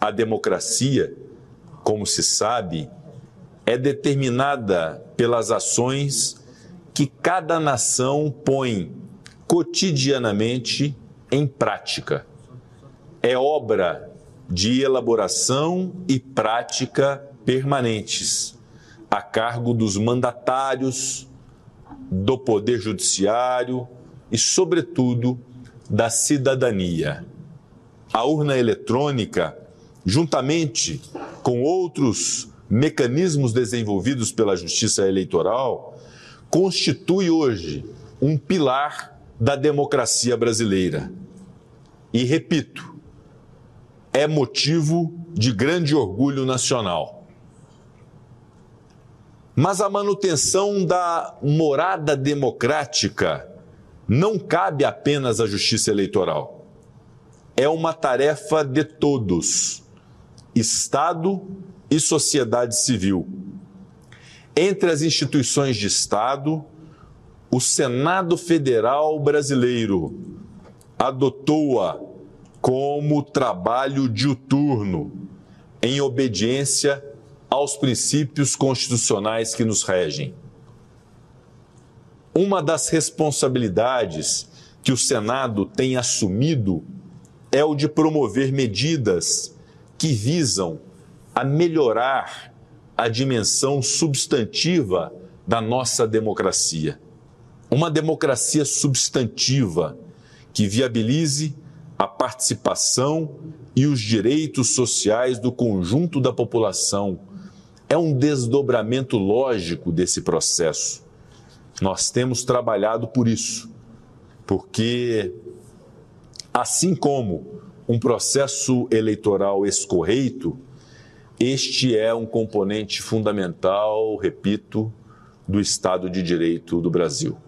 A democracia, como se sabe, é determinada pelas ações que cada nação põe cotidianamente em prática. É obra de elaboração e prática permanentes, a cargo dos mandatários, do Poder Judiciário e, sobretudo, da cidadania. A urna eletrônica, juntamente com outros mecanismos desenvolvidos pela Justiça Eleitoral, constitui hoje um pilar da democracia brasileira. E repito, é motivo de grande orgulho nacional. Mas a manutenção da morada democrática não cabe apenas à justiça eleitoral. É uma tarefa de todos, Estado e sociedade civil. Entre as instituições de Estado, o Senado Federal Brasileiro adotou-a como trabalho diuturno, em obediência aos princípios constitucionais que nos regem. Uma das responsabilidades que o Senado tem assumido é o de promover medidas que visam a melhorar a dimensão substantiva da nossa democracia. Uma democracia substantiva que viabilize a participação e os direitos sociais do conjunto da população. É um desdobramento lógico desse processo. Nós temos trabalhado por isso, porque, assim como um processo eleitoral escorreito, este é um componente fundamental, repito, do Estado de Direito do Brasil.